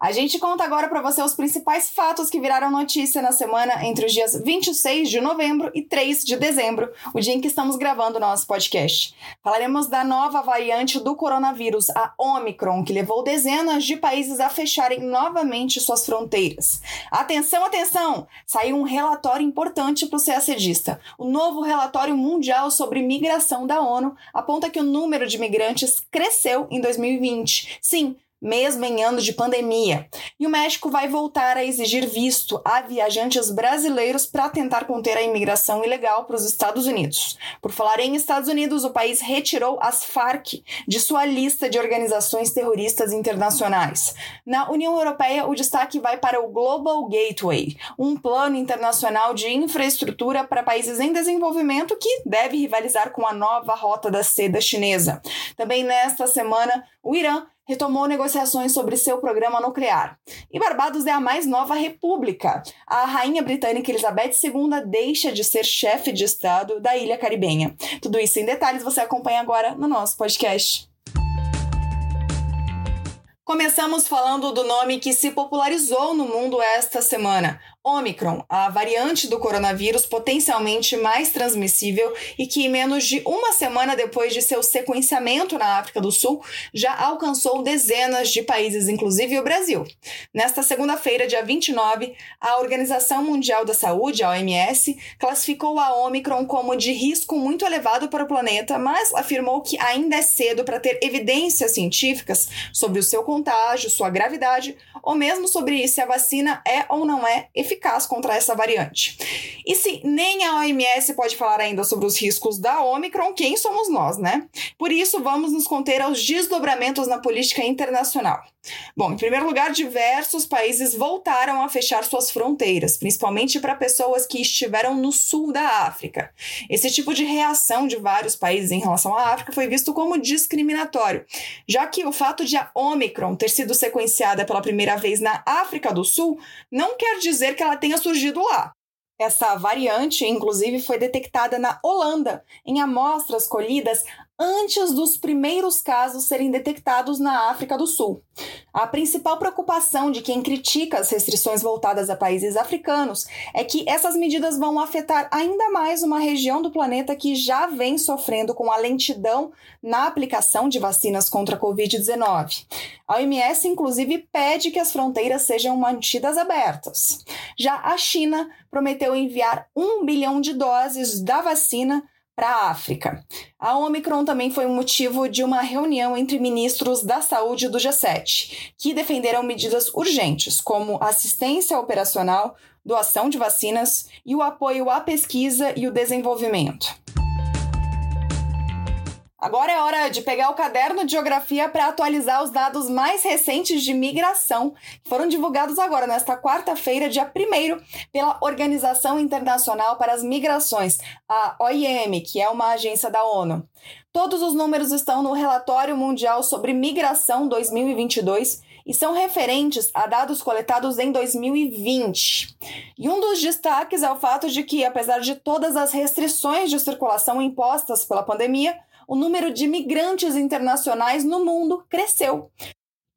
A gente conta agora para você os principais fatos que viraram notícia na semana entre os dias 26 de novembro e 3 de dezembro, o dia em que estamos gravando o nosso podcast. Falaremos da nova variante do coronavírus, a Omicron, que levou dezenas de países a fecharem novamente suas fronteiras. Atenção, atenção! Saiu um relatório importante para o CACDista. O novo relatório mundial sobre migração da ONU aponta que o número de migrantes cresceu em 2020. Sim, mesmo em ano de pandemia. E o México vai voltar a exigir visto a viajantes brasileiros para tentar conter a imigração ilegal para os Estados Unidos. Por falar em Estados Unidos, o país retirou as Farc de sua lista de organizações terroristas internacionais. Na União Europeia, o destaque vai para o Global Gateway, um plano internacional de infraestrutura para países em desenvolvimento que deve rivalizar com a nova Rota da Seda chinesa. Também nesta semana, o Irã retomou negociações sobre seu programa nuclear. E Barbados é a mais nova república. A rainha britânica Elizabeth II deixa de ser chefe de Estado da ilha caribenha. Tudo isso em detalhes você acompanha agora no nosso podcast. Começamos falando do nome que se popularizou no mundo esta semana, Omicron, a variante do coronavírus potencialmente mais transmissível e que, menos de uma semana depois de seu sequenciamento na África do Sul, já alcançou dezenas de países, inclusive o Brasil. Nesta segunda-feira, dia 29, a Organização Mundial da Saúde, a OMS, classificou a Omicron como de risco muito elevado para o planeta, mas afirmou que ainda é cedo para ter evidências científicas sobre o seu contágio, sua gravidade ou mesmo sobre se a vacina é ou não é eficaz contra essa variante. E se nem a OMS pode falar ainda sobre os riscos da Omicron, quem somos nós, né? Por isso, vamos nos conter aos desdobramentos na política internacional. Bom, em primeiro lugar, diversos países voltaram a fechar suas fronteiras, principalmente para pessoas que estiveram no sul da África. Esse tipo de reação de vários países em relação à África foi visto como discriminatório, já que o fato de a Omicron ter sido sequenciada pela primeira vez na África do Sul não quer dizer que ela tenha surgido lá. Essa variante, inclusive, foi detectada na Holanda, em amostras colhidas antes dos primeiros casos serem detectados na África do Sul. A principal preocupação de quem critica as restrições voltadas a países africanos é que essas medidas vão afetar ainda mais uma região do planeta que já vem sofrendo com a lentidão na aplicação de vacinas contra a Covid-19. A OMS, inclusive, pede que as fronteiras sejam mantidas abertas. Já a China prometeu enviar um bilhão de doses da vacina para a África. A Omicron também foi um motivo de uma reunião entre ministros da saúde do G7, que defenderam medidas urgentes, como assistência operacional, doação de vacinas e o apoio à pesquisa e o desenvolvimento. Agora é hora de pegar o caderno de geografia para atualizar os dados mais recentes de migração, que foram divulgados agora, nesta quarta-feira, dia 1 pela Organização Internacional para as Migrações, a OIM, que é uma agência da ONU. Todos os números estão no Relatório Mundial sobre Migração 2022 e são referentes a dados coletados em 2020. E um dos destaques é o fato de que, apesar de todas as restrições de circulação impostas pela pandemia, o número de migrantes internacionais no mundo cresceu.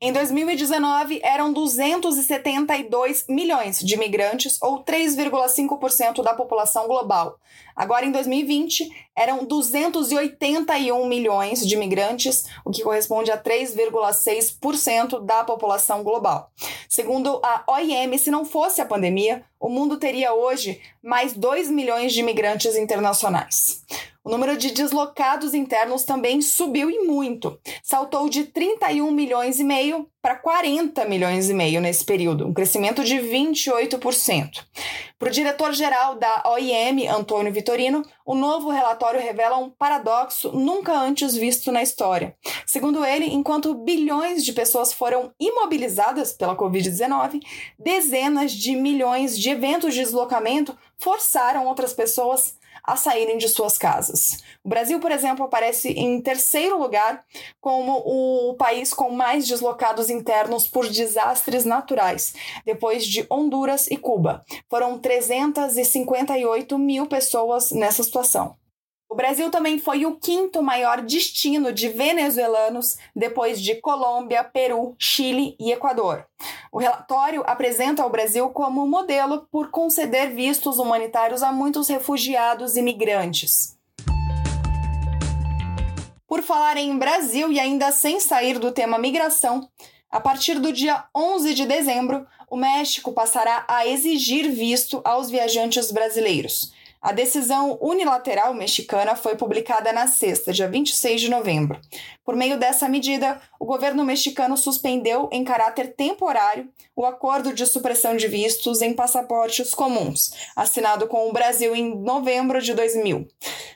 Em 2019, eram 272 milhões de imigrantes, ou 3,5% da população global. Agora, em 2020, eram 281 milhões de imigrantes, o que corresponde a 3,6% da população global. Segundo a OIM, se não fosse a pandemia, o mundo teria hoje mais 2 milhões de imigrantes internacionais. O número de deslocados internos também subiu e muito. Saltou de 31 milhões e meio para 40 milhões e meio nesse período, um crescimento de 28%. Para o diretor-geral da OIM, Antônio Vitorino, o novo relatório revela um paradoxo nunca antes visto na história. Segundo ele, enquanto bilhões de pessoas foram imobilizadas pela Covid-19, dezenas de milhões de eventos de deslocamento forçaram outras pessoas a saírem de suas casas. O Brasil, por exemplo, aparece em terceiro lugar como o país com mais deslocados internos por desastres naturais, depois de Honduras e Cuba. Foram 358 mil pessoas nessa situação. O Brasil também foi o quinto maior destino de venezuelanos depois de Colômbia, Peru, Chile e Equador. O relatório apresenta o Brasil como modelo por conceder vistos humanitários a muitos refugiados e migrantes. Por falar em Brasil e ainda sem sair do tema migração, a partir do dia 11 de dezembro, o México passará a exigir visto aos viajantes brasileiros. A decisão unilateral mexicana foi publicada na sexta, dia 26 de novembro. Por meio dessa medida, o governo mexicano suspendeu, em caráter temporário, o acordo de supressão de vistos em passaportes comuns, assinado com o Brasil em novembro de 2000.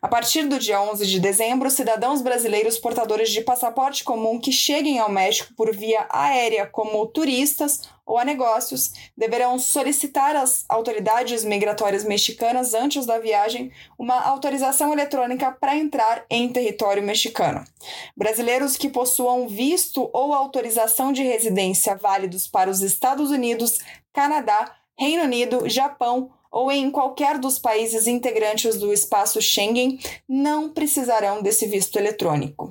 A partir do dia 11 de dezembro, cidadãos brasileiros portadores de passaporte comum que cheguem ao México por via aérea como turistas ou a negócios deverão solicitar às autoridades migratórias mexicanas antes da viagem uma autorização eletrônica para entrar em território mexicano. Brasileiros que possuam visto ou autorização de residência válidos para os Estados Unidos, Canadá, Reino Unido, Japão ou em qualquer dos países integrantes do espaço Schengen não precisarão desse visto eletrônico.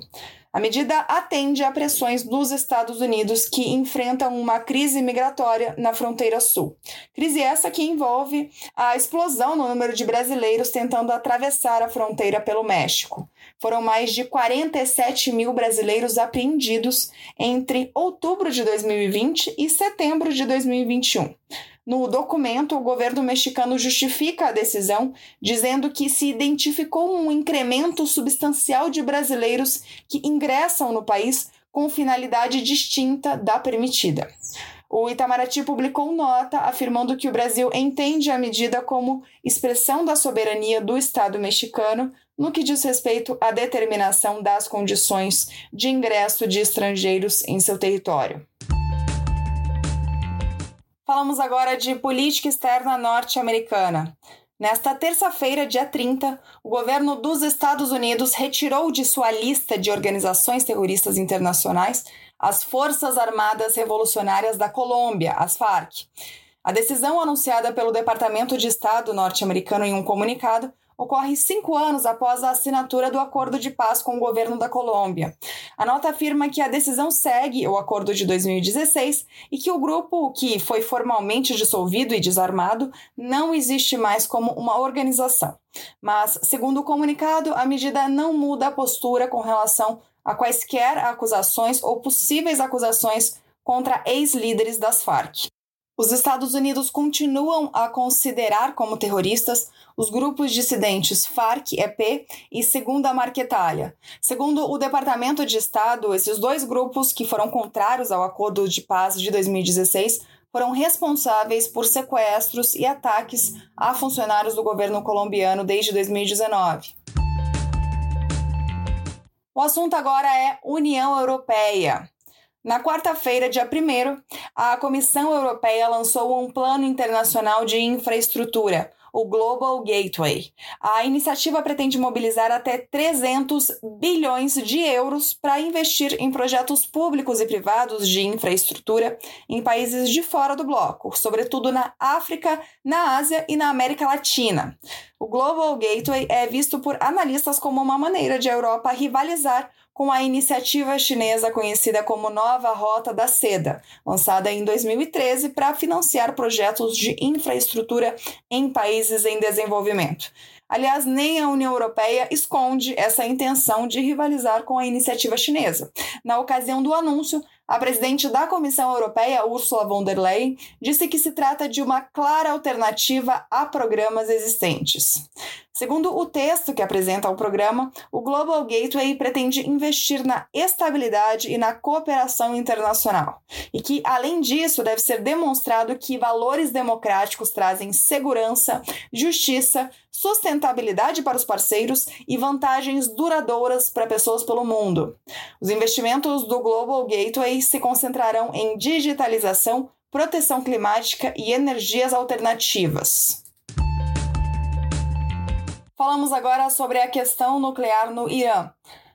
A medida atende a pressões dos Estados Unidos que enfrentam uma crise migratória na fronteira sul. Crise essa que envolve a explosão no número de brasileiros tentando atravessar a fronteira pelo México. Foram mais de 47 mil brasileiros apreendidos entre outubro de 2020 e setembro de 2021. No documento, o governo mexicano justifica a decisão, dizendo que se identificou um incremento substancial de brasileiros que ingressam no país com finalidade distinta da permitida. O Itamaraty publicou nota afirmando que o Brasil entende a medida como expressão da soberania do Estado mexicano no que diz respeito à determinação das condições de ingresso de estrangeiros em seu território. Falamos agora de política externa norte-americana. Nesta terça-feira, dia 30, o governo dos Estados Unidos retirou de sua lista de organizações terroristas internacionais as Forças Armadas Revolucionárias da Colômbia, as FARC. A decisão anunciada pelo Departamento de Estado norte-americano em um comunicado ocorre cinco anos após a assinatura do acordo de paz com o governo da Colômbia. A nota afirma que a decisão segue o acordo de 2016 e que o grupo, que foi formalmente dissolvido e desarmado, não existe mais como uma organização. Mas, segundo o comunicado, a medida não muda a postura com relação a quaisquer acusações ou possíveis acusações contra ex-líderes das Farc. Os Estados Unidos continuam a considerar como terroristas os grupos dissidentes FARC-EP e Segunda Marquetalha. Segundo o Departamento de Estado, esses dois grupos, que foram contrários ao Acordo de Paz de 2016, foram responsáveis por sequestros e ataques a funcionários do governo colombiano desde 2019. O assunto agora é União Europeia. Na quarta-feira, dia 1, a Comissão Europeia lançou um plano internacional de infraestrutura, o Global Gateway. A iniciativa pretende mobilizar até 300 bilhões de euros para investir em projetos públicos e privados de infraestrutura em países de fora do bloco, sobretudo na África, na Ásia e na América Latina. O Global Gateway é visto por analistas como uma maneira de a Europa rivalizar com a iniciativa chinesa conhecida como Nova Rota da Seda, lançada em 2013 para financiar projetos de infraestrutura em países em desenvolvimento. Aliás, nem a União Europeia esconde essa intenção de rivalizar com a iniciativa chinesa. Na ocasião do anúncio, a presidente da Comissão Europeia, Ursula von der Leyen, disse que se trata de uma clara alternativa a programas existentes. Segundo o texto que apresenta o programa, o Global Gateway pretende investir na estabilidade e na cooperação internacional, e que, além disso, deve ser demonstrado que valores democráticos trazem segurança, justiça, sustentabilidade para os parceiros e vantagens duradouras para pessoas pelo mundo. Os investimentos do Global Gateway se concentrarão em digitalização, proteção climática e energias alternativas. Falamos agora sobre a questão nuclear no Irã.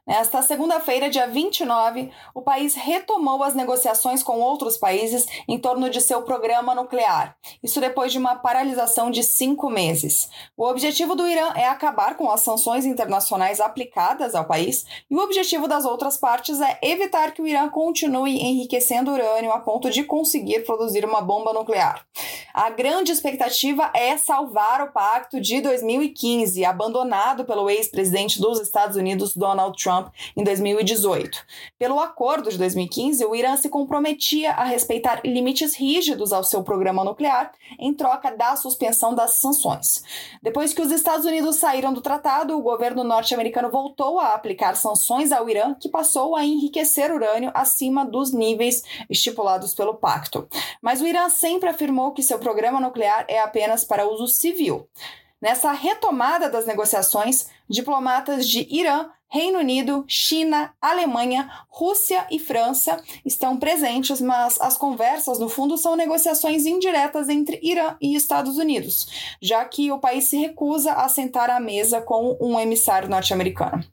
Nesta segunda-feira, dia 29, o país retomou as negociações com outros países em torno de seu programa nuclear. Isso depois de uma paralisação de cinco meses. O objetivo do Irã é acabar com as sanções internacionais aplicadas ao país, e o objetivo das outras partes é evitar que o Irã continue enriquecendo urânio a ponto de conseguir produzir uma bomba nuclear. A grande expectativa é salvar o pacto de 2015, abandonado pelo ex-presidente dos Estados Unidos, Donald Trump Trump em 2018. Pelo acordo de 2015, o Irã se comprometia a respeitar limites rígidos ao seu programa nuclear em troca da suspensão das sanções. Depois que os Estados Unidos saíram do tratado, o governo norte-americano voltou a aplicar sanções ao Irã, que passou a enriquecer urânio acima dos níveis estipulados pelo pacto. Mas o Irã sempre afirmou que seu programa nuclear é apenas para uso civil. Nessa retomada das negociações, diplomatas de Irã, Reino Unido, China, Alemanha, Rússia e França estão presentes, mas as conversas, no fundo, são negociações indiretas entre Irã e Estados Unidos, já que o país se recusa a sentar à mesa com um emissário norte-americano.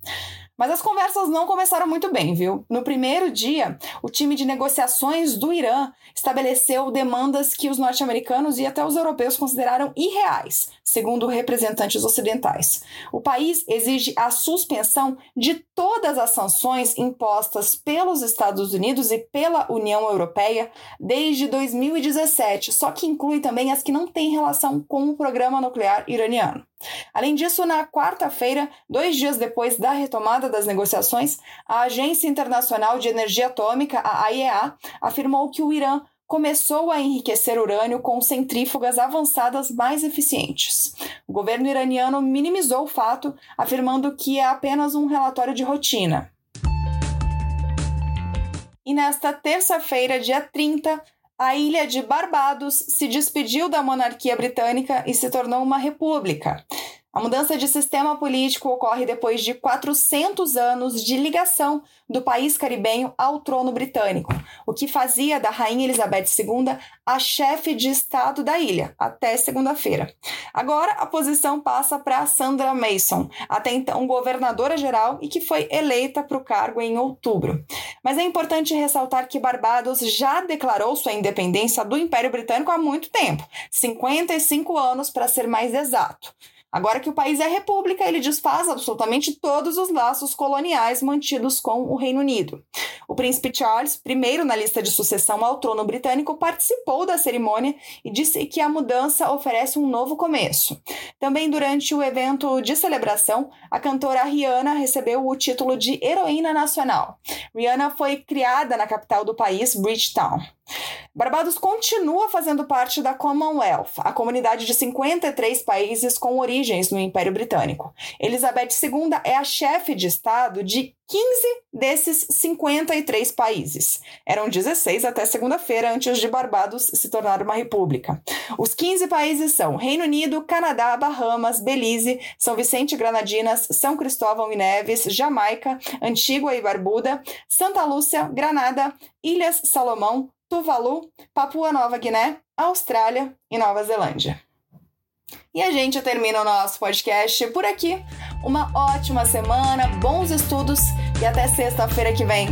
Mas as conversas não começaram muito bem, viu? No primeiro dia, o time de negociações do Irã estabeleceu demandas que os norte-americanos e até os europeus consideraram irreais, segundo representantes ocidentais. O país exige a suspensão de todas as sanções impostas pelos Estados Unidos e pela União Europeia desde 2017, só que inclui também as que não têm relação com o programa nuclear iraniano. Além disso, na quarta-feira, dois dias depois da retomada das negociações, a Agência Internacional de Energia Atômica, a AIEA, afirmou que o Irã começou a enriquecer urânio com centrífugas avançadas mais eficientes. O governo iraniano minimizou o fato, afirmando que é apenas um relatório de rotina. E nesta terça-feira, dia 30, a ilha de Barbados se despediu da monarquia britânica e se tornou uma república. A mudança de sistema político ocorre depois de 400 anos de ligação do país caribenho ao trono britânico, o que fazia da Rainha Elizabeth II a chefe de Estado da ilha, até segunda-feira. Agora a posição passa para Sandra Mason, até então governadora geral e que foi eleita para o cargo em outubro. Mas é importante ressaltar que Barbados já declarou sua independência do Império Britânico há muito tempo 55 anos para ser mais exato. Agora que o país é república, ele desfaz absolutamente todos os laços coloniais mantidos com o Reino Unido. O príncipe Charles, primeiro na lista de sucessão ao trono britânico, participou da cerimônia e disse que a mudança oferece um novo começo. Também durante o evento de celebração, a cantora Rihanna recebeu o título de heroína nacional. Rihanna foi criada na capital do país, Bridgetown. Barbados continua fazendo parte da Commonwealth, a comunidade de 53 países com origens no Império Britânico. Elizabeth II é a chefe de Estado de 15 desses 53 países. Eram 16 até segunda-feira, antes de Barbados se tornar uma república. Os 15 países são Reino Unido, Canadá, Bahamas, Belize, São Vicente e Granadinas, São Cristóvão e Neves, Jamaica, Antígua e Barbuda, Santa Lúcia, Granada, Ilhas Salomão, Tuvalu, Papua Nova Guiné, Austrália e Nova Zelândia. E a gente termina o nosso podcast por aqui. Uma ótima semana, bons estudos e até sexta-feira que vem.